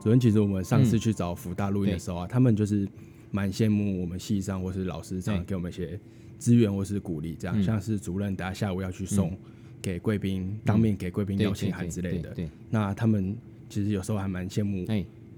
主任，其实我们上次去找福大录音的时候啊，他们就是蛮羡慕我们系上或是老师这样给我们一些资源或是鼓励，这样像是主任等下下午要去送给贵宾，当面给贵宾邀请函之类的。那他们其实有时候还蛮羡慕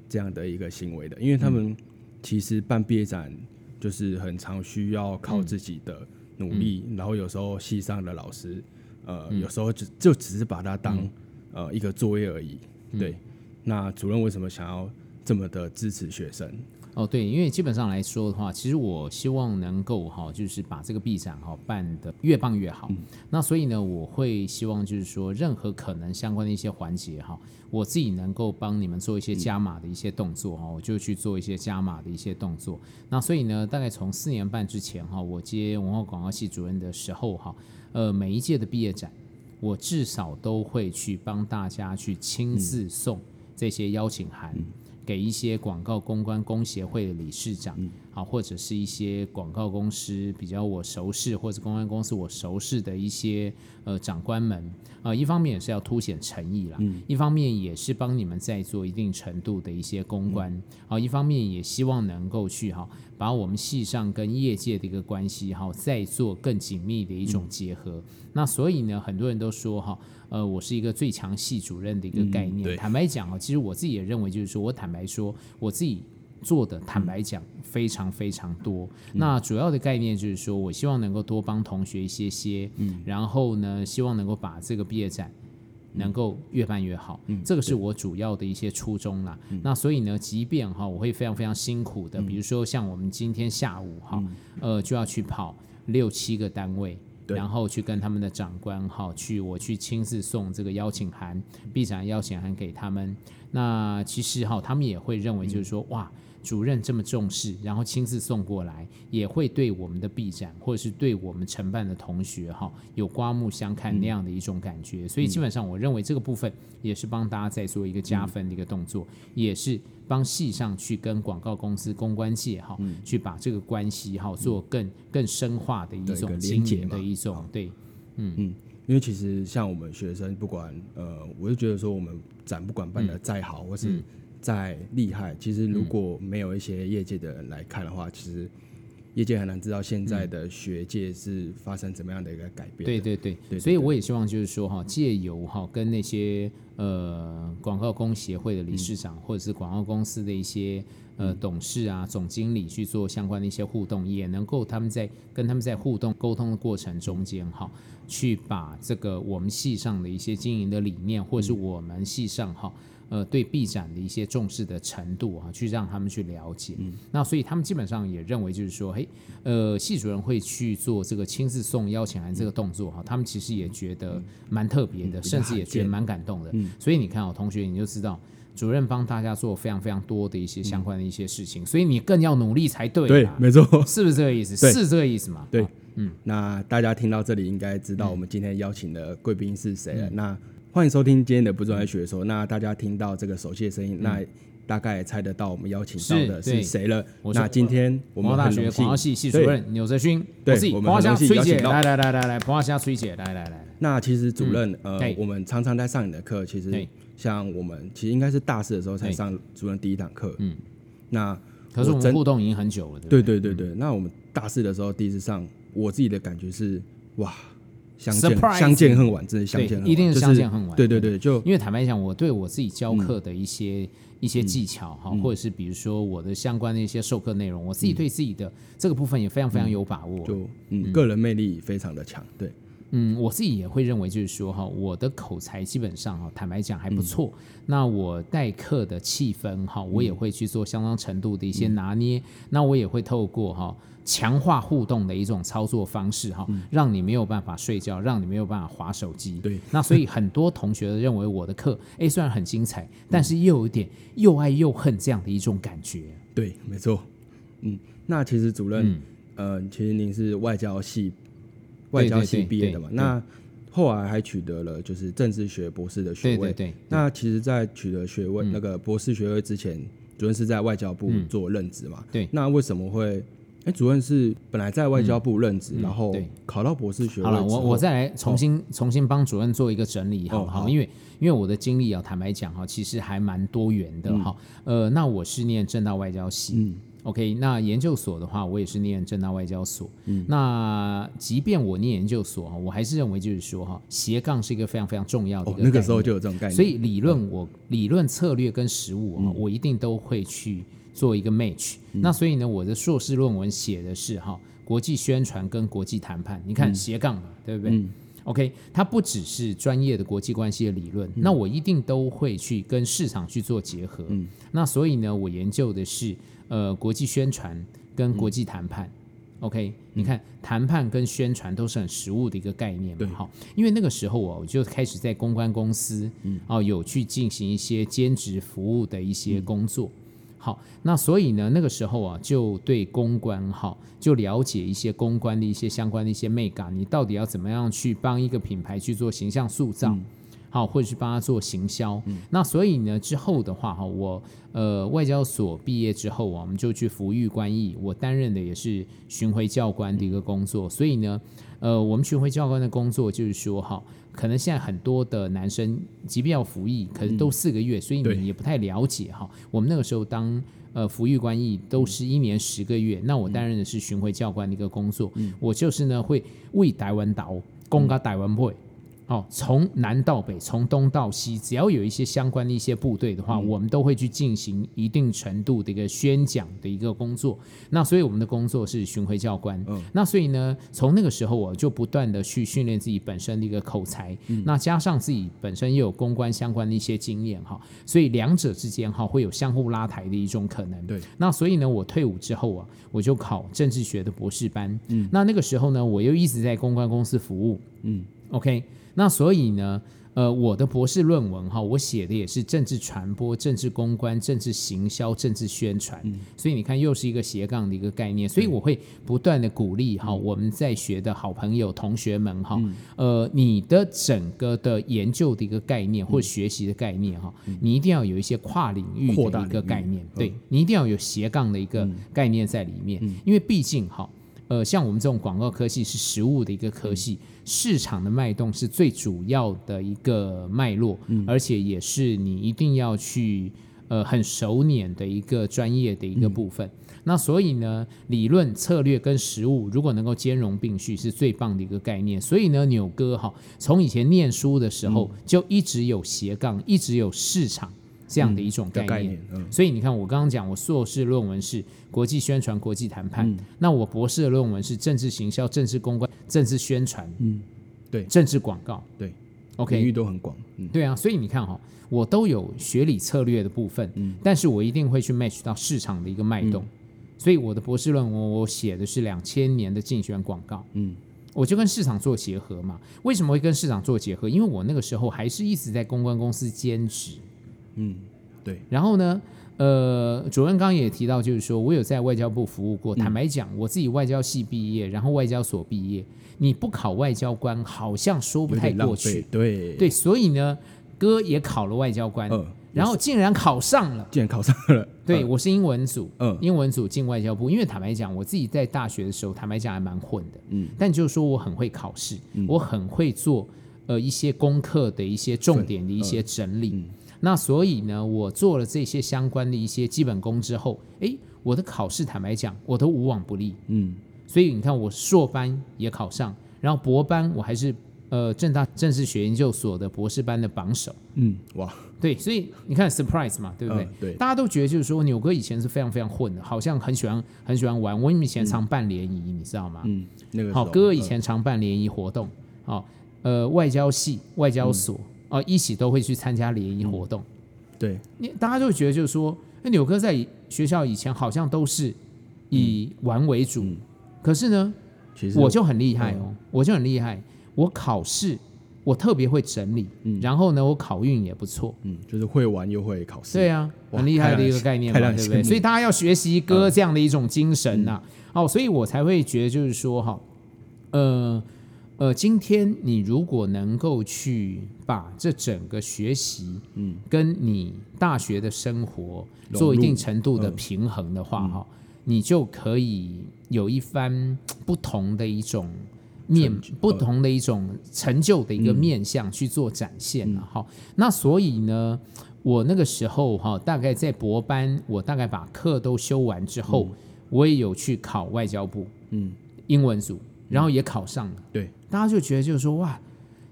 这样的一个行为的，因为他们其实办毕业展就是很常需要靠自己的努力，然后有时候系上的老师呃有时候就就只是把它当呃一个作业而已，对。那主任为什么想要这么的支持学生？哦，对，因为基本上来说的话，其实我希望能够哈，就是把这个毕展哈办得越棒越好。嗯、那所以呢，我会希望就是说，任何可能相关的一些环节哈，我自己能够帮你们做一些加码的一些动作哈，我就去做一些加码的一些动作。那所以呢，大概从四年半之前哈，我接文化广告系主任的时候哈，呃，每一届的毕业展，我至少都会去帮大家去亲自送。嗯这些邀请函给一些广告公关公协会的理事长，好，或者是一些广告公司比较我熟识，或者公关公司我熟识的一些呃长官们啊，一方面也是要凸显诚意啦，一方面也是帮你们在做一定程度的一些公关，好，一方面也希望能够去哈把我们系上跟业界的一个关系哈再做更紧密的一种结合。那所以呢，很多人都说哈。呃，我是一个最强系主任的一个概念。嗯、坦白讲啊，其实我自己也认为，就是说我坦白说，我自己做的坦白讲非常非常多。嗯、那主要的概念就是说我希望能够多帮同学一些些，嗯，然后呢，希望能够把这个毕业展能够越办越好。嗯，这个是我主要的一些初衷啦。嗯、那所以呢，即便哈，我会非常非常辛苦的，比如说像我们今天下午哈，嗯、呃，就要去跑六七个单位。然后去跟他们的长官哈，去我去亲自送这个邀请函，毕展邀请函给他们。那其实哈，他们也会认为就是说，哇，主任这么重视，然后亲自送过来，也会对我们的 B 展或者是对我们承办的同学哈，有刮目相看那样的一种感觉。所以基本上，我认为这个部分也是帮大家在做一个加分的一个动作，也是。帮系上去跟广告公司、公关界哈，嗯、去把这个关系哈做更更深化的一种连接的一种对，嗯。嗯，因为其实像我们学生，不管呃，我就觉得说我们展不管办的再好，嗯、或是再厉害，其实如果没有一些业界的人来看的话，其实。业界很难知道现在的学界是发生怎么样的一个改变。对对对，对，所以我也希望就是说哈，借由哈跟那些呃广告公协会的理事长，或者是广告公司的一些呃董事啊、总经理去做相关的一些互动，也能够他们在跟他们在互动沟通的过程中间哈，去把这个我们系上的一些经营的理念，或者是我们系上哈。呃，对毕展的一些重视的程度啊，去让他们去了解。嗯，那所以他们基本上也认为，就是说，嘿，呃，系主任会去做这个亲自送邀请函这个动作哈，他们其实也觉得蛮特别的，甚至也觉得蛮感动的。嗯，所以你看哦，同学你就知道，主任帮大家做非常非常多的一些相关的一些事情，所以你更要努力才对。对，没错，是不是这个意思？是这个意思吗？对，嗯，那大家听到这里应该知道我们今天邀请的贵宾是谁了。那欢迎收听今天的不专业学说。那大家听到这个手机的声音，那大概也猜得到我们邀请到的是谁了。那今天我们大学广告系系主任纽泽勋，对，我们很荣幸邀请到。来来来来来，彭华夏崔姐，来来来。那其实主任，呃，我们常常在上你的课。其实像我们，其实应该是大四的时候才上主任第一堂课。嗯。那可是我们互动已经很久了。对对对对。那我们大四的时候第一次上，我自己的感觉是，哇。相见相见恨晚，真的相见恨晚，一定是相见恨晚。对对对，就因为坦白讲，我对我自己教课的一些一些技巧哈，或者是比如说我的相关的一些授课内容，我自己对自己的这个部分也非常非常有把握。就嗯，个人魅力非常的强。对，嗯，我自己也会认为就是说哈，我的口才基本上哈，坦白讲还不错。那我代课的气氛哈，我也会去做相当程度的一些拿捏。那我也会透过哈。强化互动的一种操作方式哈，让你没有办法睡觉，让你没有办法划手机。对，那所以 很多同学认为我的课，哎，虽然很精彩，但是又有一点又爱又恨这样的一种感觉。对，没错。嗯，那其实主任，呃，其实您是外交系外交系毕业的嘛？那后来还取得了就是政治学博士的学位。对，那其实，在取得学位那个博士学位之前，主任是在外交部做任职嘛？对。那为什么会？哎，主任是本来在外交部任职，嗯、然后考到博士学位。好了，我我再来重新、哦、重新帮主任做一个整理，好不好？因为因为我的经历啊，坦白讲哈，其实还蛮多元的哈、嗯。呃，那我是念政大外交系。嗯 OK，那研究所的话，我也是念正大外交所。嗯，那即便我念研究所哈，我还是认为就是说哈，斜杠是一个非常非常重要的一个那个时候就有这种概念。所以理论我、嗯、理论策略跟实务啊、嗯，我一定都会去做一个 match、嗯。那所以呢，我的硕士论文写的是哈国际宣传跟国际谈判。你看斜杠嘛，对不对？嗯 OK，它不只是专业的国际关系的理论、嗯，那我一定都会去跟市场去做结合。嗯，那所以呢，我研究的是呃国际宣传跟国际谈判。嗯、OK，、嗯、你看谈判跟宣传都是很实务的一个概念嘛。好，因为那个时候我就开始在公关公司，嗯，哦，有去进行一些兼职服务的一些工作。嗯好，那所以呢，那个时候啊，就对公关哈，就了解一些公关的一些相关的一些美感，你到底要怎么样去帮一个品牌去做形象塑造，嗯、好，或者是帮他做行销、嗯。那所以呢，之后的话哈，我呃外交所毕业之后啊，我们就去服役官役，我担任的也是巡回教官的一个工作。所以呢，呃，我们巡回教官的工作就是说哈。可能现在很多的男生，即便要服役，可能都四个月，嗯，所以你也不太了解哈。我们那个时候当呃服役官役都是一年十个月，嗯，那我担任的是巡回教官的一个工作，嗯，我就是呢会为台湾岛，攻打台湾会。哦，从南到北，从东到西，只要有一些相关的一些部队的话，嗯，我们都会去进行一定程度的一个宣讲的一个工作。那所以我们的工作是巡回教官。嗯，那所以呢，从那个时候我就不断的去训练自己本身的一个口才。嗯，那加上自己本身又有公关相关的一些经验哈，所以两者之间哈会有相互拉抬的一种可能。对。那所以呢，我退伍之后啊，我就考政治学的博士班。嗯。那那个时候呢，我又一直在公关公司服务。嗯。OK。那所以呢，呃，我的博士论文哈，我写的也是政治传播、政治公关、政治行销、政治宣传，嗯，所以你看又是一个斜杠的一个概念，所以我会不断的鼓励哈，我们在学的好朋友、同学们哈，呃，你的整个的研究的一个概念或学习的概念哈，你一定要有一些跨领域的一个概念，对，你一定要有斜杠的一个概念在里面，因为毕竟哈。呃，像我们这种广告科系是实物的一个科系，嗯，市场的脉动是最主要的一个脉络，嗯，而且也是你一定要去呃很熟稔的一个专业的一个部分。嗯，那所以呢，理论策略跟实务如果能够兼容并蓄，是最棒的一个概念。所以呢，纽哥哈，从以前念书的时候就一直有斜杠，一直有市场。这样的一种概念，嗯概念。嗯，所以你看，我刚刚讲，我硕士论文是国际宣传、国际谈判，嗯，那我博士的论文是政治行销、政治公关、政治宣传，嗯，对，政治广告，对，OK，领域都很广，嗯，对啊，所以你看哈，我都有学理策略的部分，嗯，但是我一定会去 match 到市场的一个脉动，嗯，所以我的博士论文我写的是两千年的竞选广告，嗯，我就跟市场做结合嘛。为什么会跟市场做结合？因为我那个时候还是一直在公关公司兼职。嗯，对。然后呢，呃，主任刚刚也提到，就是说我有在外交部服务过。嗯、坦白讲，我自己外交系毕业，然后外交所毕业，你不考外交官，好像说不太过去。对对，所以呢，哥也考了外交官，呃、然后竟然考上了，竟然考上了。对、呃、我是英文组，嗯、呃，英文组进外交部。因为坦白讲，我自己在大学的时候，坦白讲还蛮混的，嗯，但就是说我很会考试，嗯、我很会做呃一些功课的一些重点的一些整理。那所以呢，我做了这些相关的一些基本功之后，诶，我的考试坦白讲，我都无往不利。嗯，所以你看，我硕班也考上，然后博班我还是呃政大政治学研究所的博士班的榜首。嗯，哇，对，所以你看 surprise 嘛，对不对？嗯、对，大家都觉得就是说，牛哥以前是非常非常混的，好像很喜欢很喜欢玩。我以前常办联谊、嗯，你知道吗？嗯，那个好，哥以前常办联谊活动，好，呃，外交系、外交所。嗯哦，一起都会去参加联谊活动，嗯、对，你大家就会觉得就是说，那纽哥在学校以前好像都是以玩为主，嗯、可是呢，其实我就很厉害哦，嗯、我就很厉害，我考试我特别会整理，嗯，然后呢，我考运也不错，嗯，就是会玩又会考试，对啊，很厉害的一个概念嘛，对不对？所以大家要学习哥这样的一种精神呐、啊嗯，哦，所以我才会觉得就是说哈，呃。呃，今天你如果能够去把这整个学习，嗯，跟你大学的生活做一定程度的平衡的话，哈、嗯，你就可以有一番不同的一种面，不同的一种成就的一个面向去做展现了哈、嗯。那所以呢，我那个时候哈，大概在博班，我大概把课都修完之后，嗯、我也有去考外交部，嗯，英文组，然后也考上了。对，大家就觉得就是说哇，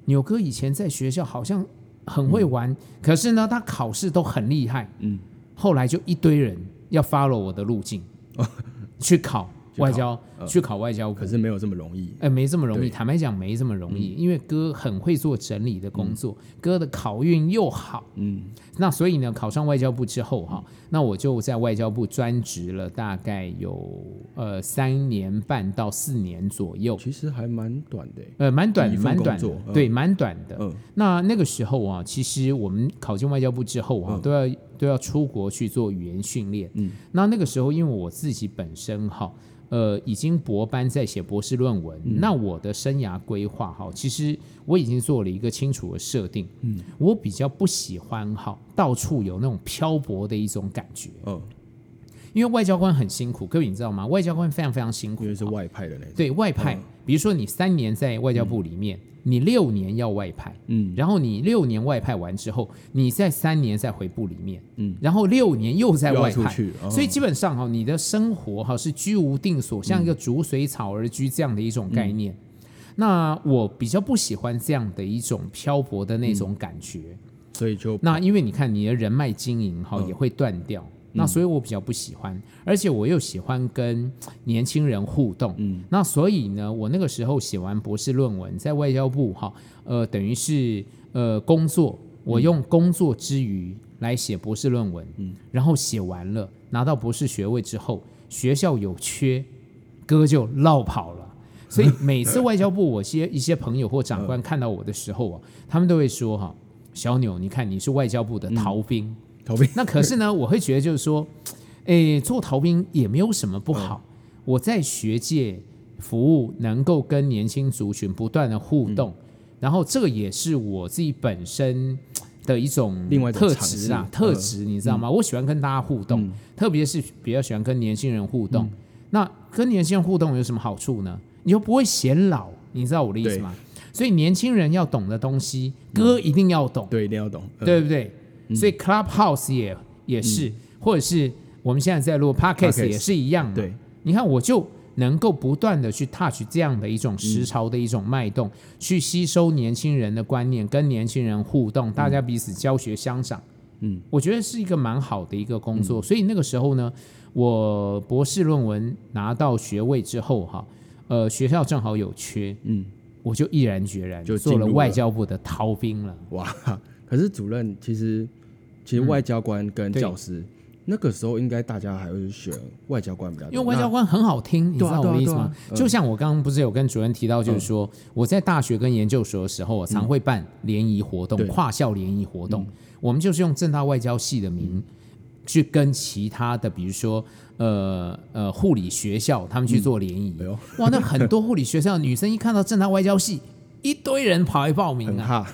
纽哥以前在学校好像很会玩，嗯、可是呢，他考试都很厉害。嗯，后来就一堆人要 follow 我的路径，去考。外交去考外交，可是没有这么容易。哎，没这么容易。坦白讲，没这么容易，因为哥很会做整理的工作，哥的考运又好。嗯，那所以呢，考上外交部之后哈，那我就在外交部专职了，大概有呃三年半到四年左右。其实还蛮短的，呃，蛮短，蛮短的，对，蛮短的。嗯，那那个时候啊，其实我们考进外交部之后啊，都要都要出国去做语言训练。嗯，那那个时候，因为我自己本身哈。呃，已经博班在写博士论文，嗯、那我的生涯规划哈，其实我已经做了一个清楚的设定。嗯，我比较不喜欢哈，到处有那种漂泊的一种感觉。嗯，因为外交官很辛苦，各位你知道吗？外交官非常非常辛苦，因为是外派的那种。对外派，嗯、比如说你三年在外交部里面。嗯你六年要外派，嗯，然后你六年外派完之后，你在三年再回部里面，嗯，然后六年又在外派，哦、所以基本上哈，你的生活哈是居无定所，像一个逐水草而居这样的一种概念。嗯、那我比较不喜欢这样的一种漂泊的那种感觉，嗯、所以就那因为你看你的人脉经营哈也会断掉。嗯那所以我比较不喜欢，而且我又喜欢跟年轻人互动。嗯，那所以呢，我那个时候写完博士论文，在外交部哈，呃，等于是呃工作，我用工作之余来写博士论文。嗯，然后写完了，拿到博士学位之后，学校有缺，哥就落跑了。所以每次外交部我些一些朋友或长官看到我的时候啊，他们都会说哈，小纽，你看你是外交部的逃兵。嗯逃兵，那可是呢，我会觉得就是说，诶，做逃兵也没有什么不好。我在学界服务，能够跟年轻族群不断的互动，然后这个也是我自己本身的一种另外特质啊，特质你知道吗？我喜欢跟大家互动，特别是比较喜欢跟年轻人互动。那跟年轻人互动有什么好处呢？你又不会显老，你知道我的意思吗？所以年轻人要懂的东西，哥一定要懂，对，一定要懂，对不对？所以 Clubhouse 也也是，嗯、或者是我们现在在录 Podcast 也是一样的。对，你看我就能够不断的去 touch 这样的一种时潮的一种脉动，嗯、去吸收年轻人的观念，跟年轻人互动，大家彼此教学相长。嗯，我觉得是一个蛮好的一个工作。嗯、所以那个时候呢，我博士论文拿到学位之后，哈，呃，学校正好有缺，嗯，我就毅然决然就做了外交部的逃兵了。哇，可是主任其实。其实外交官跟教师，嗯、那个时候应该大家还会选外交官比较多，因为外交官很好听，你知道我的意思吗？啊啊啊、就像我刚刚不是有跟主任提到，就是说、嗯、我在大学跟研究所的时候，我常会办联谊活动，嗯、跨校联谊活动，嗯、我们就是用正大外交系的名去跟其他的，比如说呃呃护理学校，他们去做联谊。嗯、哇，那很多护理学校的女生一看到正大外交系，一堆人跑来报名啊。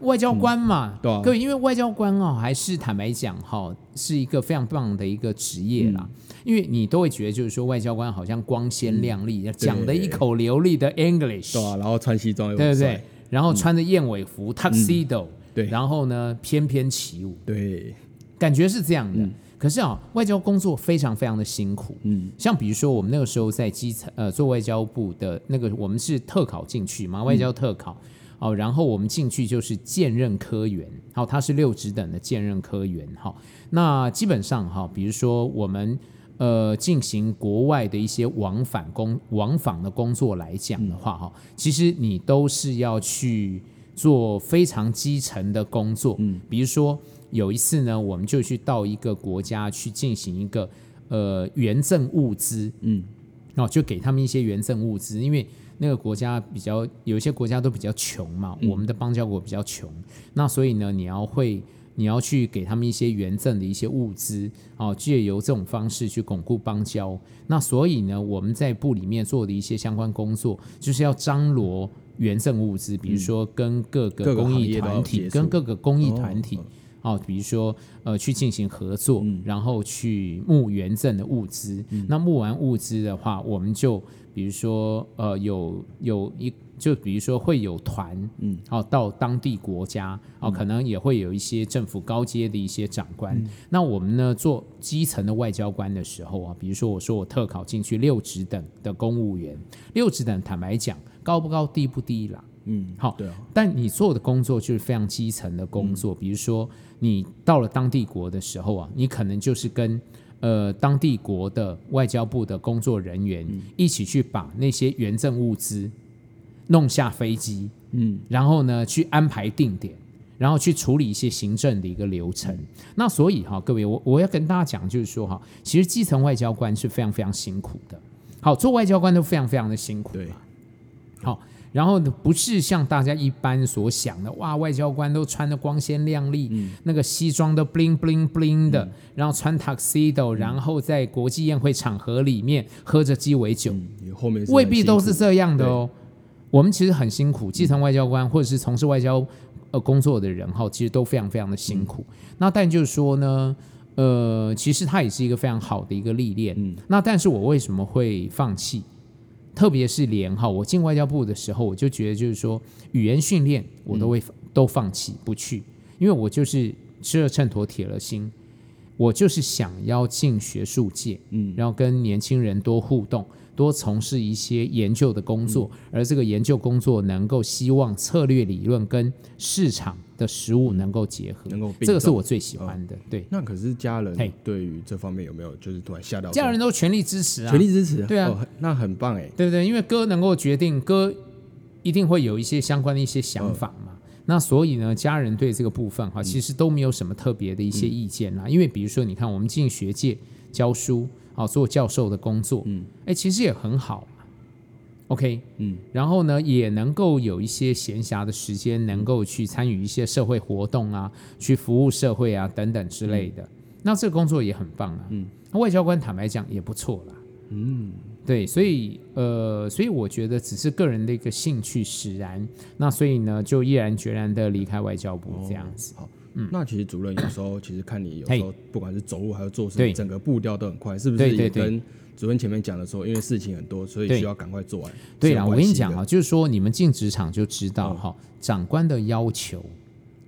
外交官嘛，嗯对啊、各位，因为外交官哦，还是坦白讲哈，是一个非常棒的一个职业啦。嗯、因为你都会觉得，就是说外交官好像光鲜亮丽，讲的、嗯、一口流利的 English，对啊，然后穿西装，对不对？然后穿着燕尾服 Tuxedo，、嗯、对，然后呢翩翩起舞，对，感觉是这样的。嗯、可是啊，外交工作非常非常的辛苦，嗯，像比如说我们那个时候在基层呃做外交部的那个，我们是特考进去嘛，外交特考。嗯哦，然后我们进去就是兼任科员，好，他是六职等的兼任科员，好，那基本上哈，比如说我们呃进行国外的一些往返工往返的工作来讲的话，哈，其实你都是要去做非常基层的工作，嗯，比如说有一次呢，我们就去到一个国家去进行一个呃援赠物资，嗯，哦，就给他们一些援赠物资，因为。那个国家比较有一些国家都比较穷嘛，嗯、我们的邦交国比较穷，那所以呢，你要会你要去给他们一些援赠的一些物资，哦，借由这种方式去巩固邦交。那所以呢，我们在部里面做的一些相关工作，就是要张罗援赠物资，比如说跟各个公益团体、跟各个公益团体，哦，哦，比如说呃去进行合作，嗯、然后去募援赠的物资。嗯、那募完物资的话，我们就比如说呃有有一。就比如说会有团，嗯，哦到当地国家，哦，可能也会有一些政府高阶的一些长官。嗯、那我们呢做基层的外交官的时候啊，比如说我说我特考进去六职等的公务员，六职等坦白讲高不高低不低啦，嗯，好，对啊。但你做的工作就是非常基层的工作，嗯、比如说你到了当地国的时候啊，你可能就是跟呃当地国的外交部的工作人员一起去把那些援赠物资。弄下飞机，嗯，然后呢，去安排定点，然后去处理一些行政的一个流程。嗯、那所以哈，各位，我我要跟大家讲，就是说哈，其实基层外交官是非常非常辛苦的。好，做外交官都非常非常的辛苦。对。好，然后呢，不是像大家一般所想的，哇，外交官都穿的光鲜亮丽，嗯、那个西装都 bling bling bling 的，嗯、然后穿 tuxedo，、嗯、然后在国际宴会场合里面喝着鸡尾酒，嗯、后面未必都是这样的哦。我们其实很辛苦，基层外交官或者是从事外交呃工作的人哈，其实都非常非常的辛苦。嗯、那但就是说呢，呃，其实它也是一个非常好的一个历练。嗯，那但是我为什么会放弃？特别是连哈，我进外交部的时候，我就觉得就是说，语言训练我都会、嗯、都放弃不去，因为我就是吃了秤砣铁了心，我就是想要进学术界，嗯，然后跟年轻人多互动。多从事一些研究的工作，嗯、而这个研究工作能够希望策略理论跟市场的实务能够结合，能够这个是我最喜欢的。哦、对，那可是家人对于这方面有没有就是突然吓到？家人都全力支持啊，全力支持。对啊、哦，那很棒哎，对不对？因为哥能够决定，哥一定会有一些相关的一些想法嘛。哦、那所以呢，家人对这个部分哈，其实都没有什么特别的一些意见啦。嗯、因为比如说，你看我们进学界教书。好，做教授的工作，嗯，哎，其实也很好，OK，嗯，然后呢，也能够有一些闲暇的时间，能够去参与一些社会活动啊，去服务社会啊，等等之类的。嗯、那这个工作也很棒啊，嗯，外交官坦白讲也不错啦，嗯，对，所以呃，所以我觉得只是个人的一个兴趣使然，那所以呢，就毅然决然的离开外交部这样子。哦嗯，那其实主任有时候其实看你有时候不管是走路还是做事，整个步调都很快，是不是？也跟主任前面讲的说，因为事情很多，所以需要赶快做完。对啊，我跟你讲啊，就是说你们进职场就知道哈，长官的要求，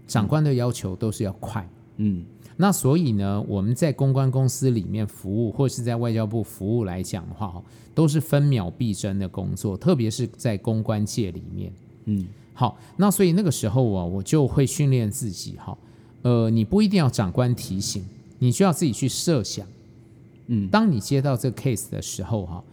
长官的要求都是要快。嗯，那所以呢，我们在公关公司里面服务，或是在外交部服务来讲的话，都是分秒必争的工作，特别是在公关界里面。嗯，好，那所以那个时候啊，我就会训练自己哈。呃，你不一定要长官提醒，你需要自己去设想。嗯，当你接到这个 case 的时候，哈，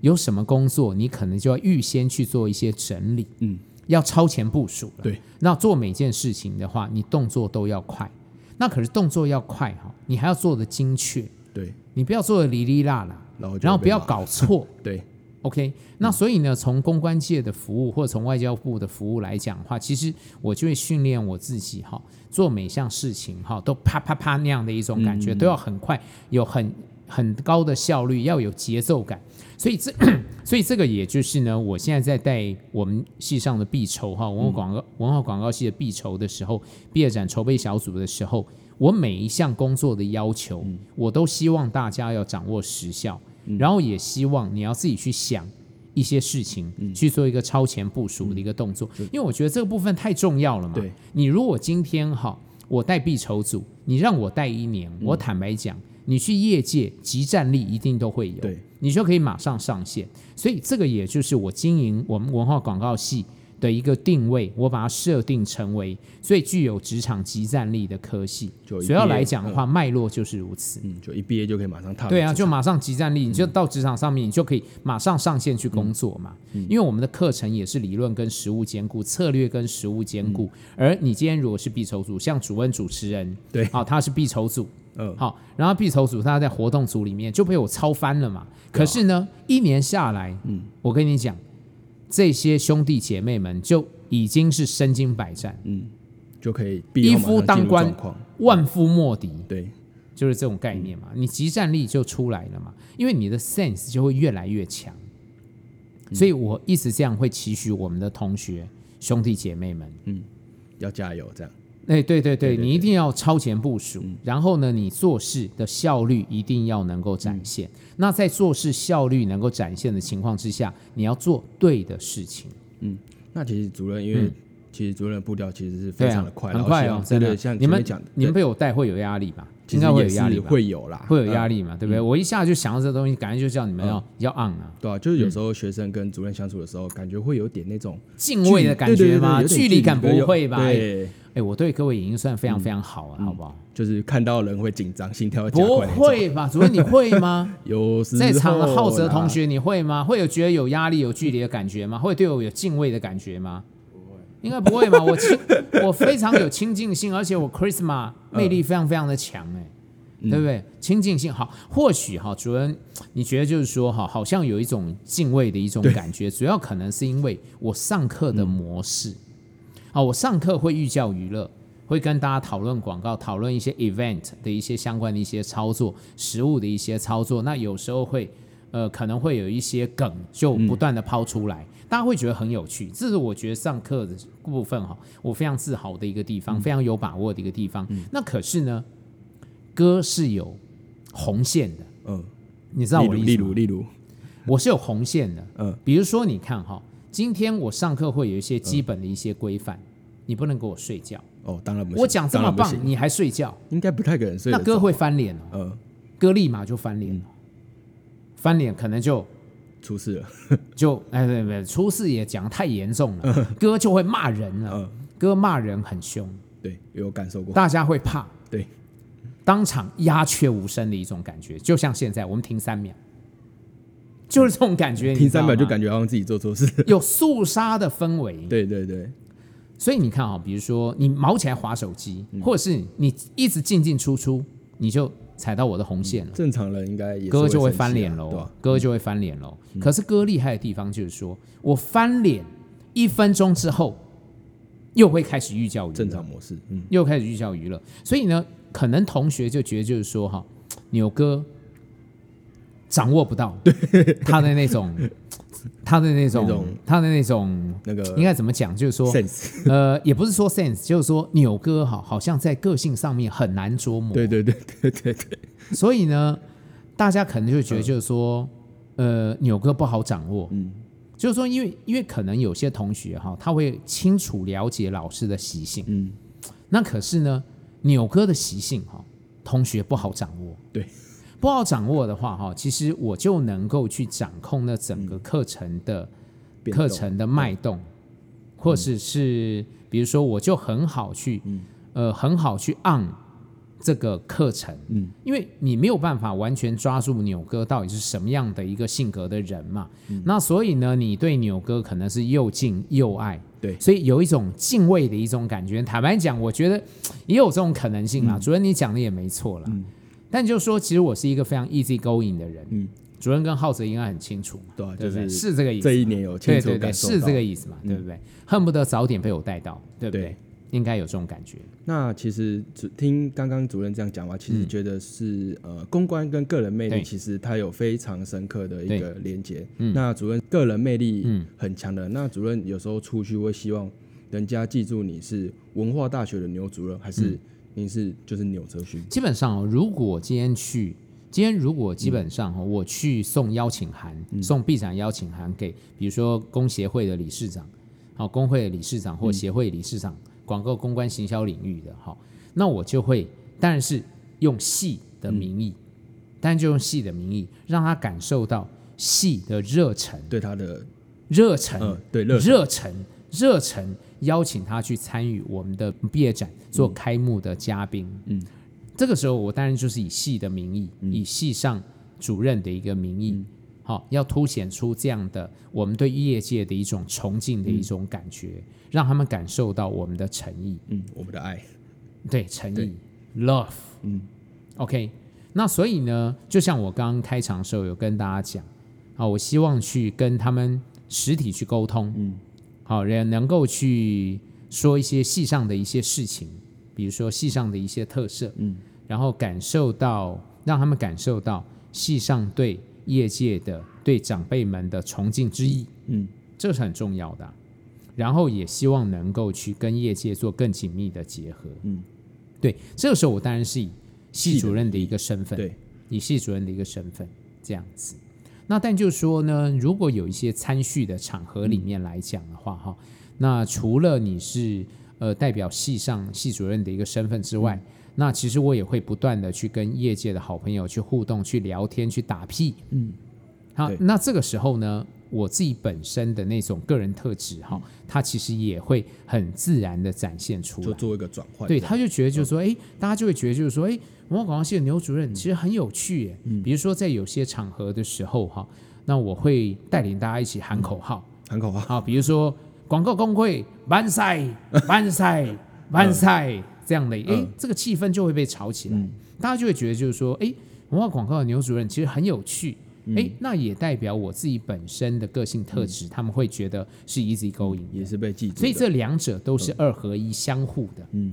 有什么工作，你可能就要预先去做一些整理。嗯，要超前部署了。对，那做每件事情的话，你动作都要快。那可是动作要快哈，你还要做的精确。对，你不要做的哩哩啦啦，然后，然后不要搞错。对。OK，那所以呢，从公关界的服务或者从外交部的服务来讲的话，其实我就会训练我自己哈，做每项事情哈都啪啪啪那样的一种感觉，都要很快，有很很高的效率，要有节奏感。所以这 所以这个也就是呢，我现在在带我们系上的必筹哈文化广告文化广告系的必筹的时候，毕业展筹备小组的时候，我每一项工作的要求，我都希望大家要掌握时效。然后也希望你要自己去想一些事情，嗯、去做一个超前部署的一个动作，嗯、因为我觉得这个部分太重要了嘛。对，你如果今天哈，我带必筹组，你让我带一年，嗯、我坦白讲，你去业界集战力一定都会有，对，你就可以马上上线。所以这个也就是我经营我们文化广告系的一个定位，我把它设定成为最具有职场即战力的科系。主要来讲的话，脉络就是如此。嗯，就一毕业就可以马上踏。对啊，就马上即战力，你就到职场上面，你就可以马上上线去工作嘛。因为我们的课程也是理论跟实务兼顾，策略跟实务兼顾。而你今天如果是必筹组，像主任主持人，对，好，他是必筹组，嗯，好，然后必筹组他在活动组里面就被我操翻了嘛。可是呢，一年下来，嗯，我跟你讲。这些兄弟姐妹们就已经是身经百战，嗯，就可以一夫当关，万夫莫敌，对，就是这种概念嘛。你集战力就出来了嘛，因为你的 sense 就会越来越强。所以我一直这样会期许我们的同学兄弟姐妹们，嗯，要加油，这样。哎，对对对，你一定要超前部署，然后呢，你做事的效率一定要能够展现。那在做事效率能够展现的情况之下，你要做对的事情。嗯，那其实主任，因为其实主任的步调其实是非常的快，很快哦，真的。像你们讲，你们被我带会有压力吧？应该会有压力，会有啦，会有压力嘛？对不对？我一下就想到这东西，感觉就叫你们要要 on 啊。对啊，就是有时候学生跟主任相处的时候，感觉会有点那种敬畏的感觉吗？距离感不会吧？对。哎，我对各位已经算非常非常好了，好不好？就是看到人会紧张，心跳会加快。不会吧？主任你会吗？有在场的浩泽同学你会吗？会有觉得有压力、有距离的感觉吗？会对我有敬畏的感觉吗？不会，应该不会吧？我亲，我非常有亲近性，而且我 charisma 魅力非常非常的强，哎，对不对？亲近性好，或许哈，主任你觉得就是说哈，好像有一种敬畏的一种感觉，主要可能是因为我上课的模式。啊，我上课会寓教于乐，会跟大家讨论广告，讨论一些 event 的一些相关的一些操作，实物的一些操作。那有时候会，呃，可能会有一些梗就不断的抛出来，嗯、大家会觉得很有趣。这是我觉得上课的部分哈，我非常自豪的一个地方，嗯、非常有把握的一个地方。嗯、那可是呢，歌是有红线的，嗯，你知道我的意思吗？例如，例如，我是有红线的，嗯，比如说你看哈。今天我上课会有一些基本的一些规范，你不能给我睡觉。哦。当然不行，我讲这么棒，你还睡觉，应该不太可能睡。那哥会翻脸哦，嗯，哥立马就翻脸，翻脸可能就出事了，就哎对对，出事也讲太严重了，哥就会骂人了，哥骂人很凶，对，有感受过，大家会怕，对，当场鸦雀无声的一种感觉，就像现在我们停三秒。就是这种感觉，听三秒就感觉好像自己做错事，有肃杀的氛围。对对对，所以你看啊，比如说你毛起来划手机，或者是你一直进进出出，你就踩到我的红线了。正常人应该也哥就会翻脸喽，哥就会翻脸喽。可是哥厉害的地方就是说，我翻脸一分钟之后，又会开始寓教于乐，正常模式，嗯，又开始寓教于乐。所以呢，可能同学就觉得就是说哈，牛哥。掌握不到 他的那种，他的那种，他的那种那个应该怎么讲？就是说，呃，也不是说 sense，就是说扭哥哈，好像在个性上面很难捉摸。对对对对对对。所以呢，大家可能就觉得就是说，呃，扭哥不好掌握。嗯，就是说，因为因为可能有些同学哈，他会清楚了解老师的习性。嗯，那可是呢，扭哥的习性哈，同学不好掌握。对。不好掌握的话，哈，其实我就能够去掌控那整个课程的课程的脉动，或者是比如说，我就很好去，呃，很好去 on 这个课程，嗯，因为你没有办法完全抓住牛哥到底是什么样的一个性格的人嘛，那所以呢，你对牛哥可能是又敬又爱，对，所以有一种敬畏的一种感觉。坦白讲，我觉得也有这种可能性啦。主任，你讲的也没错啦。但就是说，其实我是一个非常 easy going 的人。嗯，主任跟浩泽应该很清楚嘛，对，对不对？是这个意思。这一年有清楚感受到，是这个意思嘛？对不对？恨不得早点被我带到，对不对？应该有这种感觉。那其实主听刚刚主任这样讲话，其实觉得是呃，公关跟个人魅力，其实它有非常深刻的一个连接。那主任个人魅力很强的，那主任有时候出去会希望人家记住你是文化大学的牛主任，还是？你是就是纽泽勋。基本上哦，如果今天去，今天如果基本上哦，我去送邀请函，嗯、送毕展邀请函给，比如说工协会的理事长，好，工会的理事长或协会理事长，嗯、广告公关行销领域的，好，那我就会，但是用戏的名义，但、嗯、就用戏的名义，让他感受到戏的热忱，对他的热忱，嗯，对热忱，热忱，热忱。邀请他去参与我们的毕业展，做开幕的嘉宾。嗯，这个时候我当然就是以系的名义，嗯、以系上主任的一个名义，好、要凸显出这样的我们对业界的一种崇敬的一种感觉，嗯、让他们感受到我们的诚意，嗯，我们的爱，对，诚意，love，嗯，OK。那所以呢，就像我刚刚开场的时候有跟大家讲，啊，我希望去跟他们实体去沟通，嗯。好，人能够去说一些戏上的一些事情，比如说戏上的一些特色，嗯，然后感受到让他们感受到戏上对业界的、对长辈们的崇敬之意，嗯，这是很重要的。然后也希望能够去跟业界做更紧密的结合。嗯，对，这个时候我当然是以系主任的一个身份，对，以系主任的一个身份这样子。那但就是说呢，如果有一些参叙的场合里面来讲的话，哈、嗯，那除了你是呃代表系上系主任的一个身份之外，嗯、那其实我也会不断的去跟业界的好朋友去互动、去聊天、去打屁。嗯，好，那这个时候呢，我自己本身的那种个人特质，哈、嗯，它其实也会很自然的展现出来，就做一个转换。对，他就觉得就是说，哎、嗯，大家就会觉得就是说，哎。文化广告系的牛主任其实很有趣耶，嗯，比如说在有些场合的时候哈，那我会带领大家一起喊口号，喊口号，好，比如说广告工会万赛 万赛万赛这样的，哎，这个气氛就会被炒起来，大家就会觉得就是说，哎，文化广告的牛主任其实很有趣，哎，那也代表我自己本身的个性特质，他们会觉得是 easy going，也是被记住，所以这两者都是二合一相互的，嗯。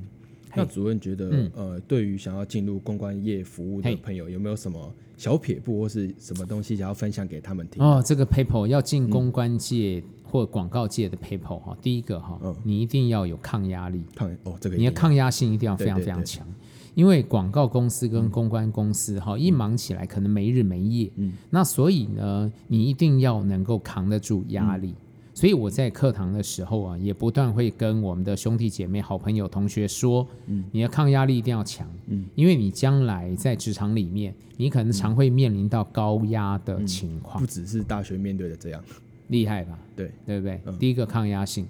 那主任觉得，嗯、呃，对于想要进入公关业服务的朋友，有没有什么小撇步或是什么东西想要分享给他们听？哦，这个 people 要进公关界或广告界的 people 哈、嗯，第一个哈，嗯、你一定要有抗压力，抗哦，这个你的抗压性一定要非常非常强，因为广告公司跟公关公司哈，一忙起来可能没日没夜，嗯，那所以呢，你一定要能够扛得住压力。嗯。所以我在课堂的时候啊，也不断会跟我们的兄弟姐妹、好朋友、同学说，嗯，你的抗压力一定要强，嗯，因为你将来在职场里面，你可能常会面临到高压的情况，不只是大学面对的这样，厉害吧？对，对不对？第一个抗压性，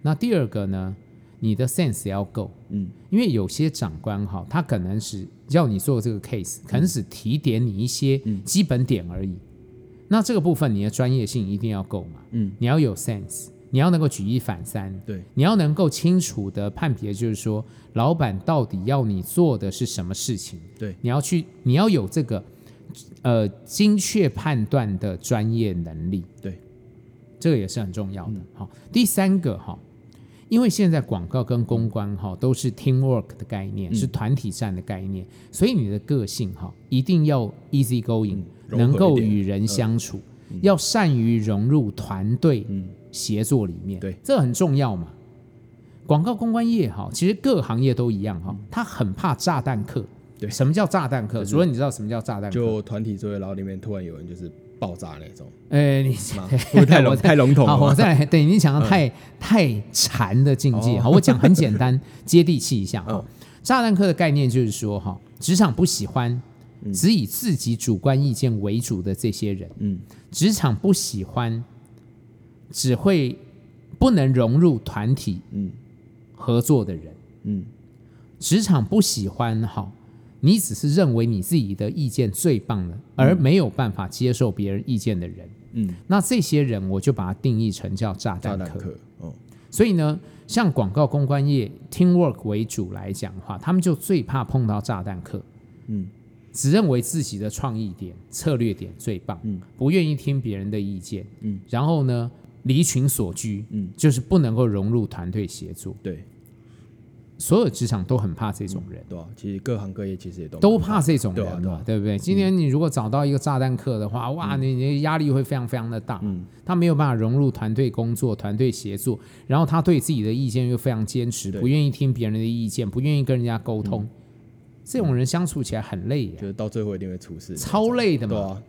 那第二个呢，你的 sense 要够，嗯，因为有些长官哈，他可能是要你做这个 case，可能只提点你一些基本点而已。那这个部分，你的专业性一定要够嘛？嗯，你要有 sense，你要能够举一反三，对，你要能够清楚的判别，就是说，老板到底要你做的是什么事情？对，你要去，你要有这个呃精确判断的专业能力，对，这个也是很重要的。好、嗯，第三个哈，因为现在广告跟公关哈都是 teamwork 的概念，嗯、是团体战的概念，所以你的个性哈一定要 easy going。嗯能够与人相处，嗯、要善于融入团队协作里面，对，这很重要嘛。广告公关业哈，其实各行业都一样哈，他很怕炸弹客。对，什么叫炸弹客？主任，你知道什么叫炸弹客？就团体作业，然后里面突然有人就是爆炸那种。哎，你不 太笼太笼统了。我再来，对你讲的太太禅的境界。好，我讲很简单，接地气一下。炸弹客的概念就是说哈，职场不喜欢。只以自己主观意见为主的这些人，嗯，职场不喜欢，只会不能融入团体，嗯，合作的人，嗯，职场不喜欢，好，你只是认为你自己的意见最棒的，而没有办法接受别人意见的人，嗯，那这些人我就把它定义成叫炸弹客，哦，所以呢，像广告公关业 teamwork 为主来讲的话，他们就最怕碰到炸弹客，嗯。只认为自己的创意点、策略点最棒，嗯，不愿意听别人的意见，嗯，然后呢，离群所居，嗯，就是不能够融入团队协作，对，所有职场都很怕这种人，对，其实各行各业其实也都都怕这种人，对，对不对？今天你如果找到一个炸弹客的话，哇，你你压力会非常非常的大，嗯，他没有办法融入团队工作、团队协作，然后他对自己的意见又非常坚持，不愿意听别人的意见，不愿意跟人家沟通。这种人相处起来很累，就是到最后一定会出事，超累的嘛。对啊，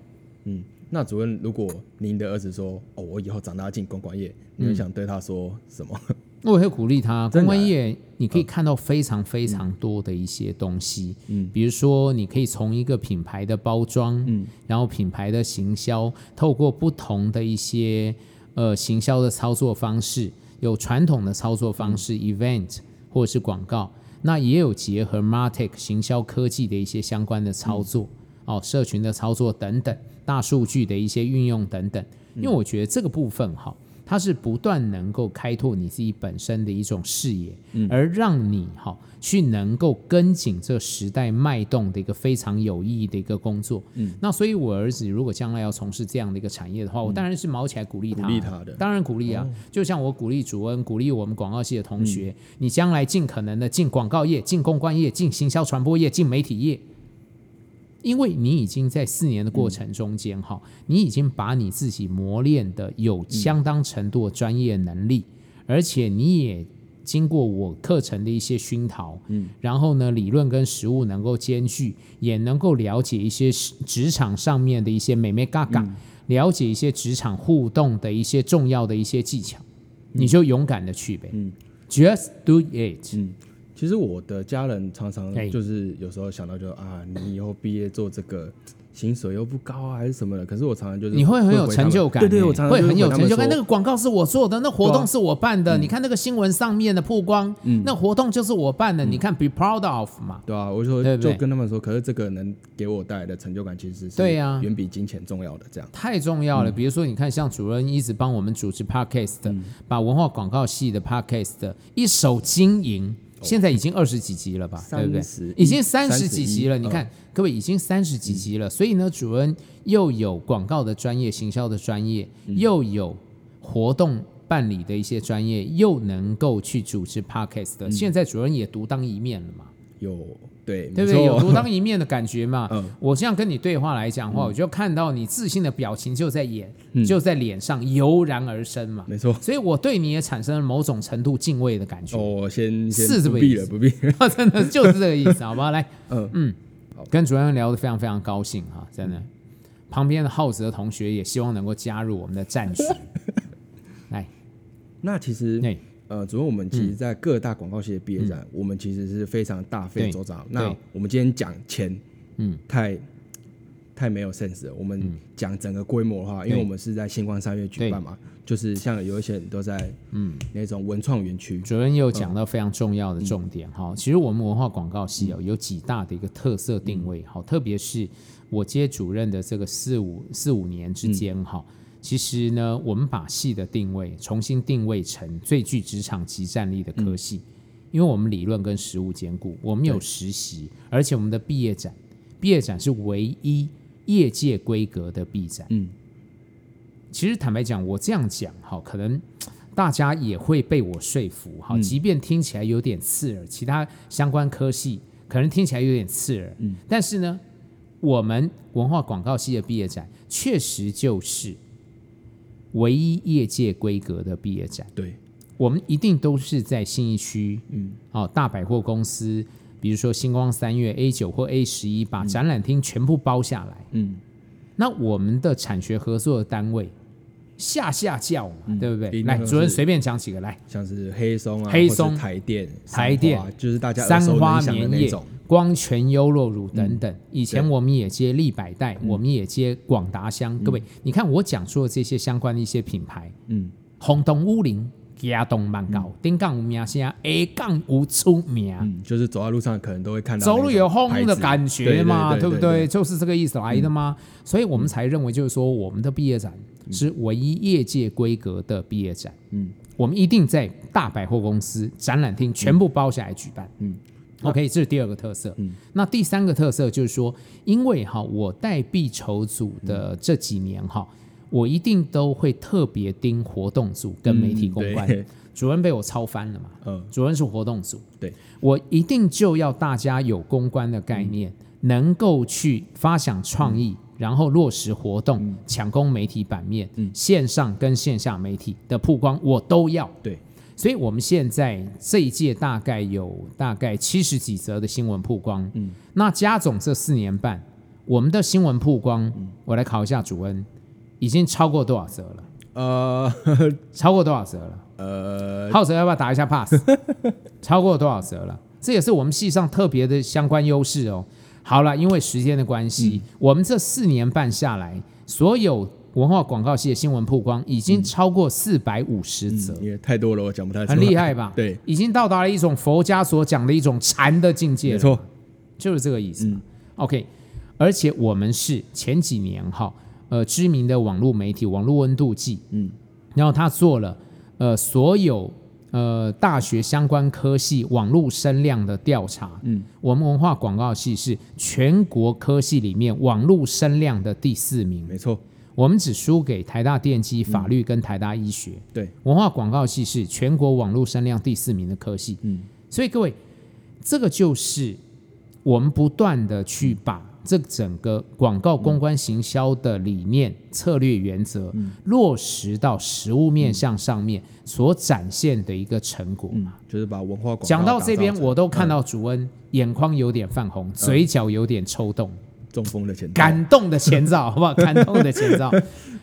嗯，那主任，如果您的儿子说：“哦，我以后长大要进公关业”，你会想对他说什么？我会鼓励他。公关业你可以看到非常非常多的一些东西，嗯，比如说你可以从一个品牌的包装，嗯，然后品牌的行销，透过不同的一些呃行销的操作方式，有传统的操作方式，event 或者是广告。那也有结合 Martech 行销科技的一些相关的操作，嗯、哦，社群的操作等等，大数据的一些运用等等。因为我觉得这个部分哈。它是不断能够开拓你自己本身的一种视野，嗯、而让你哈去能够跟紧这时代脉动的一个非常有意义的一个工作。嗯，那所以我儿子如果将来要从事这样的一个产业的话，嗯、我当然是毛起来鼓励他，鼓励他的，当然鼓励啊。哦、就像我鼓励主恩，鼓励我们广告系的同学，嗯、你将来尽可能的进广告业、进公关业、进行销传播业、进媒体业。因为你已经在四年的过程中间哈，嗯、你已经把你自己磨练的有相当程度的专业能力，嗯、而且你也经过我课程的一些熏陶，嗯，然后呢，理论跟实务能够兼具，也能够了解一些职场上面的一些美眉嘎嘎，嗯、了解一些职场互动的一些重要的一些技巧，嗯、你就勇敢的去呗，嗯，Just do it，嗯。其实我的家人常常就是有时候想到就啊，你以后毕业做这个薪水又不高啊，还是什么的。可是我常常就是你会很有成就感，对对，我常常会很有成就感。那个广告是我做的，那活动是我办的。你看那个新闻上面的曝光，那活动就是我办的。你看，be proud of 嘛。对啊，我就说就跟他们说，可是这个能给我带来的成就感，其实是对呀，远比金钱重要的。这样太重要了。比如说，你看，像主任一直帮我们主持 podcast，把文化广告系的 podcast 一手经营。现在已经二十几集了吧，对不对？已经三十几集了。你看，各位已经三十几集了。所以呢，主任又有广告的专业、行销的专业，又有活动办理的一些专业，又能够去主持 Podcast 的。现在主任也独当一面了嘛？有。对，对不对？有独当一面的感觉嘛？嗯，我这样跟你对话来讲的话，我就看到你自信的表情就在眼，就在脸上油然而生嘛。没错，所以我对你也产生了某种程度敬畏的感觉。哦，先是这个意思，不 必，真的就是这个意思，好不好？来，嗯嗯，跟主任聊得非常非常高兴哈，真的。旁边的浩泽同学也希望能够加入我们的战局。来，那其实。呃，主任我们其实，在各大广告系的毕业展，嗯、我们其实是非常大费周章。那我们今天讲钱，嗯，太太没有 sense 了。我们讲整个规模的话，因为我们是在星光三月举办嘛，就是像有一些人都在嗯。那种文创园区。主任又讲到非常重要的重点哈，嗯、其实我们文化广告系有有几大的一个特色定位，好，特别是我接主任的这个四五四五年之间哈。嗯其实呢，我们把系的定位重新定位成最具职场及战力的科系，嗯、因为我们理论跟实务兼顾，我们有实习，而且我们的毕业展，毕业展是唯一业界规格的毕展。嗯，其实坦白讲，我这样讲哈，可能大家也会被我说服哈，嗯、即便听起来有点刺耳，其他相关科系可能听起来有点刺耳，嗯，但是呢，我们文化广告系的毕业展确实就是。唯一业界规格的毕业展，对，我们一定都是在信义区，嗯，哦，大百货公司，比如说星光三月 A 九或 A 十一，把展览厅全部包下来，嗯，那我们的产学合作的单位下下叫嘛，嗯、对不对？来，主任随便讲几个来，像是黑松啊，黑松台电，台电就是大家三花棉叶。光泉优酪乳等等，以前我们也接立百代，我们也接广达香。各位，你看我讲出的这些相关的一些品牌，嗯，轰动武林，家动万高，顶杠无名声，A 杠无出名，嗯，就是走在路上可能都会看到，走路有轰的感觉嘛，对不对？就是这个意思来的吗？所以我们才认为，就是说我们的毕业展是唯一业界规格的毕业展，嗯，我们一定在大百货公司展览厅全部包下来举办，嗯。OK，这是第二个特色。嗯，那第三个特色就是说，因为哈，我带毕筹组的这几年哈，我一定都会特别盯活动组跟媒体公关。嗯、主任被我操翻了嘛？嗯，主任是活动组，对，我一定就要大家有公关的概念，嗯、能够去发想创意，嗯、然后落实活动，嗯、抢攻媒体版面，嗯、线上跟线下媒体的曝光，我都要。对。所以，我们现在这一届大概有大概七十几则的新闻曝光。嗯，那加总这四年半，我们的新闻曝光，嗯、我来考一下主任，已经超过多少折了？呃，超过多少折了？呃，浩哲要不要打一下 pass？超过多少折了？这也是我们系上特别的相关优势哦。好了，因为时间的关系，嗯、我们这四年半下来，所有。文化广告系的新闻曝光已经超过四百五十则，也太多了，我讲不太出。很厉害吧？对，已经到达了一种佛家所讲的一种禅的境界。没错，就是这个意思。嗯、OK，而且我们是前几年哈，呃，知名的网络媒体网络温度计，嗯，然后他做了呃所有呃大学相关科系网络声量的调查，嗯，我们文化广告系是全国科系里面网络声量的第四名。没错。我们只输给台大电机、法律跟台大医学。对，文化广告系是全国网络声量第四名的科系。嗯，所以各位，这个就是我们不断的去把这整个广告公关行销的理念、策略原则、嗯、落实到实物面向上面所展现的一个成果。嘛，嗯、就是把文化讲到这边，我都看到主恩眼眶有点泛红，嗯、嘴角有点抽动，中风的前兆，感动的前兆，好不好？感动的前兆，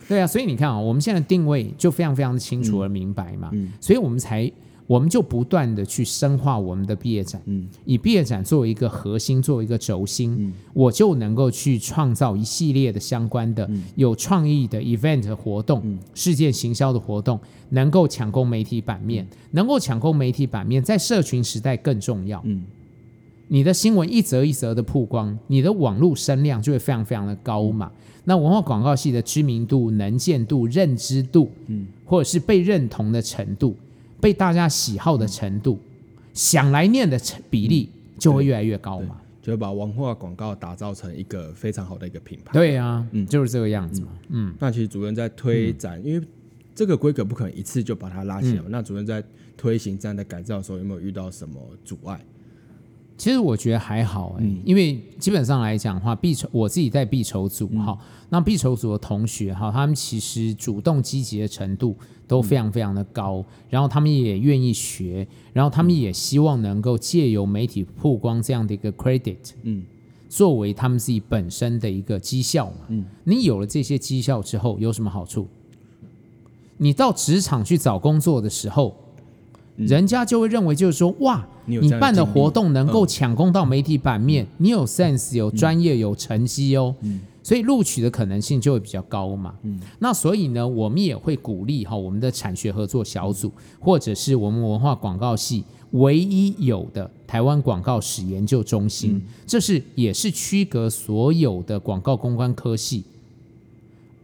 对啊，所以你看啊，我们现在定位就非常非常的清楚而明白嘛，嗯嗯、所以我们才。我们就不断的去深化我们的毕业展，嗯，以毕业展作为一个核心，作为一个轴心，嗯，我就能够去创造一系列的相关的有创意的 event 活动，嗯，事件行销的活动，能够抢攻媒体版面，能够抢攻媒体版面，在社群时代更重要，嗯，你的新闻一则一则的曝光，你的网络声量就会非常非常的高嘛，那文化广告系的知名度、能见度、认知度，嗯，或者是被认同的程度。被大家喜好的程度，嗯、想来念的比例就会越来越高嘛，就会把文化广告打造成一个非常好的一个品牌。对啊，嗯，就是这个样子嘛。嗯，那其实主任在推展，嗯、因为这个规格不可能一次就把它拉起来。嗯、那主任在推行这样的改造的时候，有没有遇到什么阻碍？其实我觉得还好哎、欸，嗯、因为基本上来讲的话，必筹我自己在必筹组哈，嗯、那必筹组的同学哈，他们其实主动积极的程度都非常非常的高，嗯、然后他们也愿意学，然后他们也希望能够借由媒体曝光这样的一个 credit，嗯，作为他们自己本身的一个绩效嘛，嗯，你有了这些绩效之后有什么好处？你到职场去找工作的时候。人家就会认为，就是说，哇，你办的活动能够抢攻到媒体版面，你有 sense，有专业，有成绩哦，所以录取的可能性就会比较高嘛。嗯那所以呢，我们也会鼓励哈，我们的产学合作小组，或者是我们文化广告系唯一有的台湾广告史研究中心，这是也是区隔所有的广告公关科系。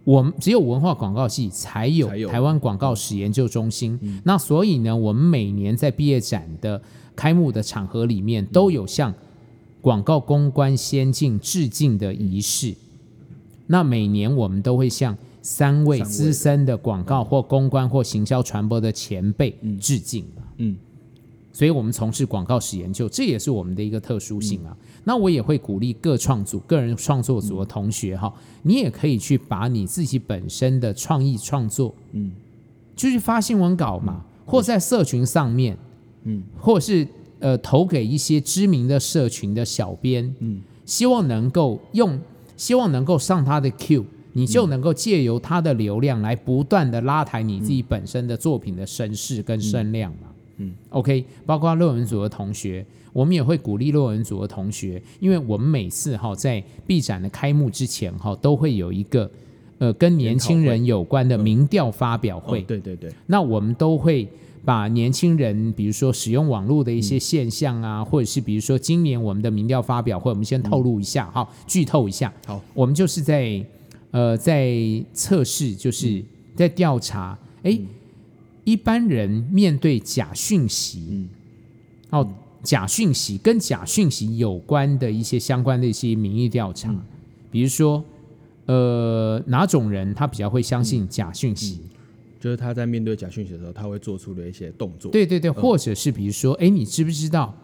我们只有文化广告系才有台湾广告史研究中心，那所以呢，我们每年在毕业展的开幕的场合里面，都有向广告公关先进致敬的仪式。那每年我们都会向三位资深的广告或公关或行销传播的前辈致敬。嗯。所以我们从事广告史研究，这也是我们的一个特殊性啊。嗯、那我也会鼓励各创组、个人创作组的同学哈，嗯、你也可以去把你自己本身的创意创作，嗯，就是发新闻稿嘛，嗯、或在社群上面，嗯，或是呃投给一些知名的社群的小编，嗯，希望能够用，希望能够上他的 Q，你就能够借由他的流量来不断的拉抬你自己本身的作品的声势跟声量嘛。嗯，OK，包括论文组的同学，我们也会鼓励论文组的同学，因为我们每次哈在 B 展的开幕之前哈，都会有一个呃跟年轻人有关的民调发表会。哦、对对对。那我们都会把年轻人，比如说使用网络的一些现象啊，嗯、或者是比如说今年我们的民调发表会，我们先透露一下哈，嗯、剧透一下。好，我们就是在呃在测试，就是在调查，哎、嗯。一般人面对假讯息，嗯，哦，假讯息跟假讯息有关的一些相关的一些民意调查，嗯、比如说，呃，哪种人他比较会相信假讯息？嗯嗯、就是他在面对假讯息的时候，他会做出的一些动作。对对对，或者是比如说，哎、嗯，你知不知道？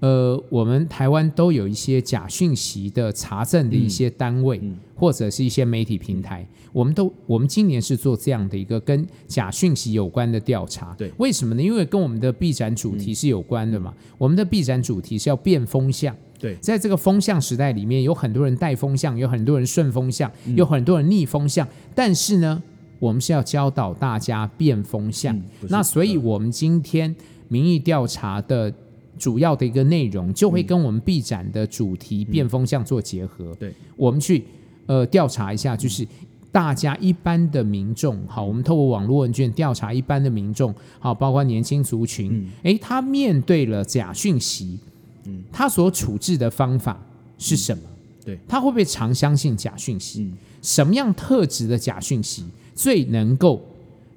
呃，我们台湾都有一些假讯息的查证的一些单位，嗯嗯、或者是一些媒体平台。我们都，我们今年是做这样的一个跟假讯息有关的调查。对，为什么呢？因为跟我们的 B 展主题是有关的嘛。嗯、我们的 B 展主题是要变风向。对，在这个风向时代里面，有很多人带风向，有很多人顺风向，嗯、有很多人逆风向。但是呢，我们是要教导大家变风向。嗯、那所以，我们今天民意调查的。主要的一个内容就会跟我们 B 展的主题变风向做结合。嗯、对，我们去呃调查一下，就是大家一般的民众，好，我们透过网络问卷调查一般的民众，好，包括年轻族群，哎、嗯，他面对了假讯息，嗯，他所处置的方法是什么？对，他会不会常相信假讯息？嗯、什么样特质的假讯息最能够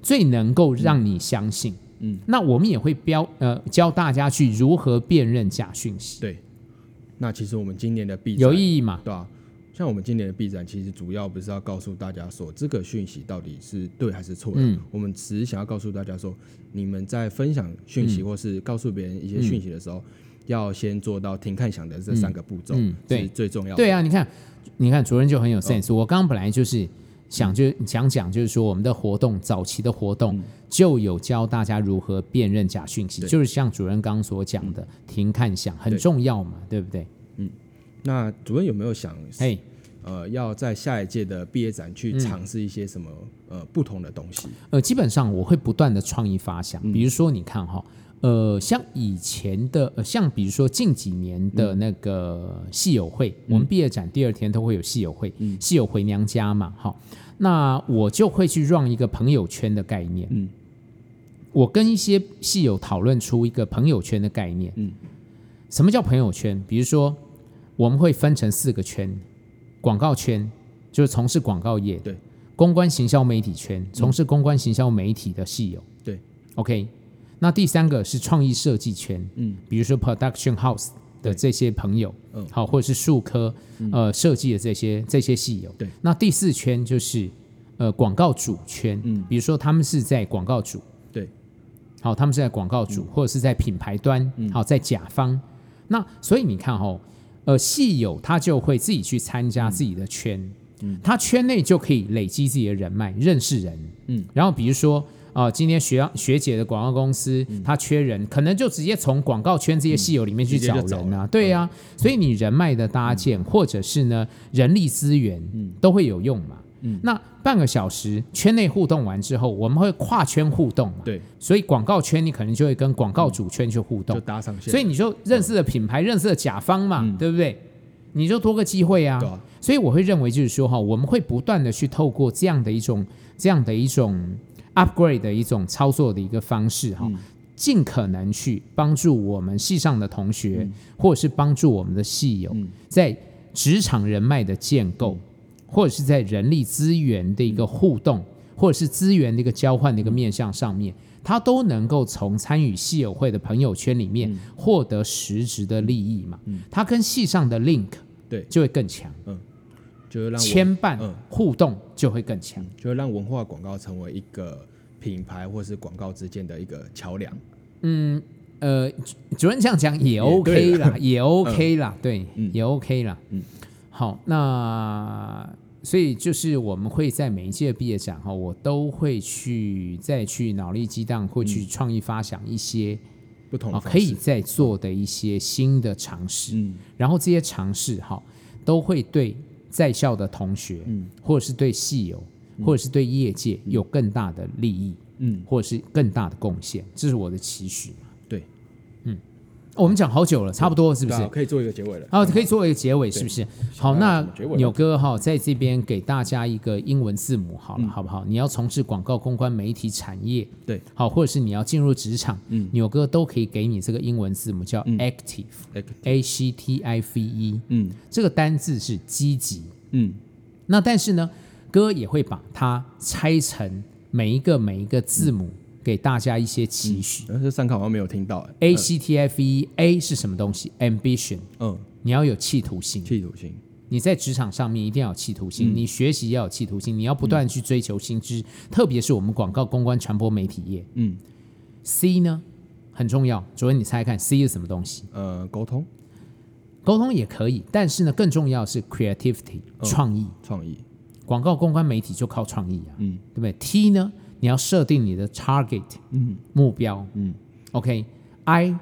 最能够让你相信？嗯嗯，那我们也会标呃教大家去如何辨认假讯息。对，那其实我们今年的毕展有意义吗？对啊，像我们今年的 B 展，其实主要不是要告诉大家说这个讯息到底是对还是错的。嗯，我们只是想要告诉大家说，你们在分享讯息或是告诉别人一些讯息的时候，嗯、要先做到听看想的这三个步骤，嗯，对，是最重要的。对啊，你看，你看主任就很有 sense。我刚刚本来就是想就想讲，就是说我们的活动早期的活动就有教大家如何辨认假讯息，就是像主任刚刚所讲的听看想很重要嘛，对不对？嗯，那主任有没有想，哎，呃，要在下一届的毕业展去尝试一些什么呃不同的东西？呃，基本上我会不断的创意发想，比如说你看哈。呃，像以前的，呃，像比如说近几年的那个戏友会，嗯、我们毕业展第二天都会有戏友会，嗯、戏友回娘家嘛，好，那我就会去 run 一个朋友圈的概念，嗯，我跟一些戏友讨论出一个朋友圈的概念，嗯，什么叫朋友圈？比如说我们会分成四个圈，广告圈就是从事广告业，对，公关行销媒体圈，从事公关行销媒体的戏友，对，OK。那第三个是创意设计圈，嗯，比如说 production house 的这些朋友，嗯，好，或者是数科，呃，设计的这些这些戏友，对。那第四圈就是呃广告主圈，嗯，比如说他们是在广告主，对，好，他们是在广告主，或者是在品牌端，好，在甲方。那所以你看哦，呃，戏友他就会自己去参加自己的圈，嗯，他圈内就可以累积自己的人脉，认识人，嗯，然后比如说。啊，今天学学姐的广告公司，他缺人，可能就直接从广告圈这些戏友里面去找人啊，对呀，所以你人脉的搭建，或者是呢人力资源，都会有用嘛。那半个小时圈内互动完之后，我们会跨圈互动嘛，对，所以广告圈你可能就会跟广告主圈去互动，就搭上线，所以你就认识了品牌，认识了甲方嘛，对不对？你就多个机会啊。所以我会认为就是说哈，我们会不断的去透过这样的一种这样的一种。Upgrade 的一种操作的一个方式哈，尽可能去帮助我们系上的同学，或者是帮助我们的系友，在职场人脉的建构，或者是在人力资源的一个互动，或者是资源的一个交换的一个面向上面，他都能够从参与系友会的朋友圈里面获得实质的利益嘛，他跟系上的 link 对。就会更强，嗯。就让牵绊互动就会更强，就会让文化广告成为一个品牌或是广告之间的一个桥梁。嗯，呃，主任这样讲也 OK 啦，也 OK 啦，对，也 OK 啦。嗯，好，那所以就是我们会在每一届毕业展哈，我都会去再去脑力激荡，会去创意发想一些不同可以再做的一些新的尝试。嗯，然后这些尝试哈都会对。在校的同学，嗯，或者是对系友，或者是对业界有更大的利益，嗯，或者是更大的贡献，这是我的期许。我们讲好久了，差不多是不是？可以做一个结尾了。哦，可以做一个结尾，是不是？好，那纽哥哈，在这边给大家一个英文字母，好了，好不好？你要从事广告公关媒体产业，对，好，或者是你要进入职场，嗯，纽哥都可以给你这个英文字母，叫 active，A C T I V E，嗯，这个单字是积极，嗯，那但是呢，哥也会把它拆成每一个每一个字母。给大家一些期许。但是上课好像没有听到。A C T F E，A 是什么东西？Ambition。嗯，你要有企图心。企图心。你在职场上面一定要有企图心，你学习要有企图心，你要不断去追求新知，特别是我们广告公关传播媒体业。嗯。C 呢很重要，昨天你猜看 C 是什么东西？呃，沟通。沟通也可以，但是呢更重要是 creativity，创意。创意。广告公关媒体就靠创意啊，嗯，对不对？T 呢？你要设定你的 target，嗯，目标，嗯，OK，I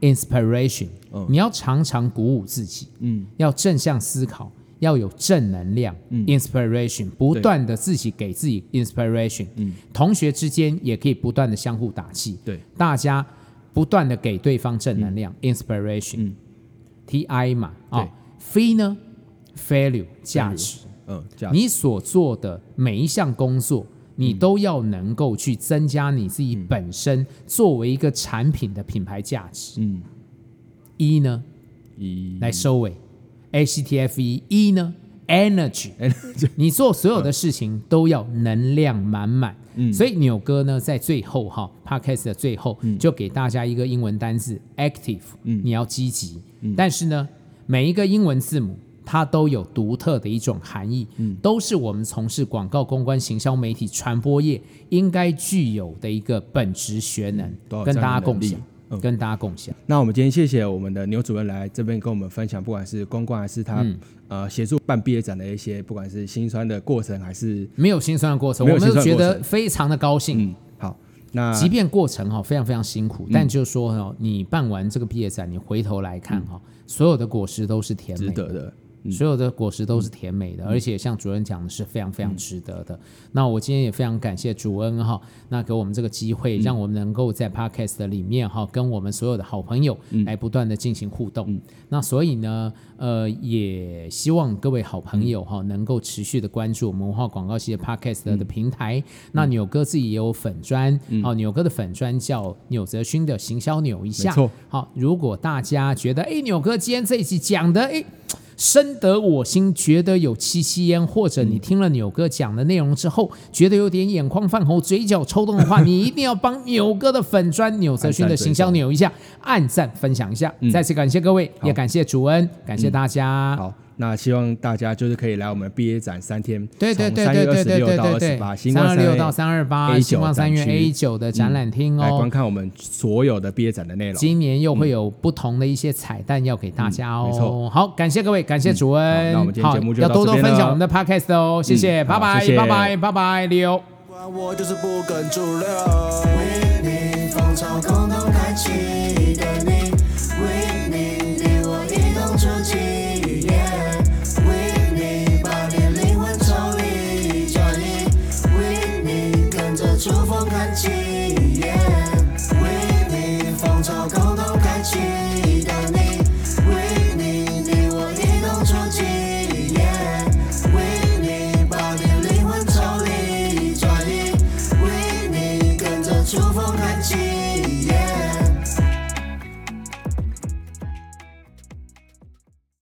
inspiration，你要常常鼓舞自己，嗯，要正向思考，要有正能量嗯，inspiration，不断的自己给自己 inspiration，嗯，同学之间也可以不断的相互打气，对，大家不断的给对方正能量，inspiration，T I 嘛，啊，F 呢，value 价值，嗯，你所做的每一项工作。你都要能够去增加你自己本身作为一个产品的品牌价值。嗯一呢一来收尾，A C T F E 一呢？Energy，你做所有的事情都要能量满满。嗯，所以纽哥呢，在最后哈，Podcast 的最后就给大家一个英文单字，Active。嗯，你要积极。嗯，但是呢，每一个英文字母。它都有独特的一种含义，嗯，都是我们从事广告公关、行销媒体、传播业应该具有的一个本职学能，跟大家共享。嗯跟大家共享。那我们今天谢谢我们的牛主任来这边跟我们分享，不管是公关还是他、嗯、呃协助办毕业展的一些，不管是辛酸的过程还是没有辛酸的过程，我们都觉得非常的高兴。嗯，好，那即便过程哈非常非常辛苦，嗯、但就是说哈，你办完这个毕业展，你回头来看哈，嗯、所有的果实都是甜美的。值得的。所有的果实都是甜美的，嗯、而且像主任讲的是非常非常值得的。嗯、那我今天也非常感谢主恩哈，那给我们这个机会，让我们能够在 Podcast 里面哈，跟我们所有的好朋友来不断的进行互动。嗯、那所以呢，呃，也希望各位好朋友哈，能够持续的关注我们文化广告系的 Podcast 的平台。嗯、那纽哥自己也有粉砖，好、嗯，纽哥的粉砖叫纽泽勋的行销扭一下。好，如果大家觉得哎，纽哥今天这一集讲的哎。深得我心，觉得有七夕烟，或者你听了纽哥讲的内容之后，觉得有点眼眶泛红、嘴角抽动的话，你一定要帮纽哥的粉砖纽泽勋的行销扭一下，按赞分享一下。嗯、再次感谢各位，也感谢主恩，感谢大家。那希望大家就是可以来我们毕业展三天，对对对对对对对对对，三二六到三二八，新光三月 A 九的展览厅哦，来观看我们所有的毕业展的内容。今年又会有不同的一些彩蛋要给大家哦。没错，好，感谢各位，感谢主恩。那我们今天节目就。要多多分享我们的 Podcast 哦，谢谢，拜拜，拜拜，拜拜，刘。触风看晴。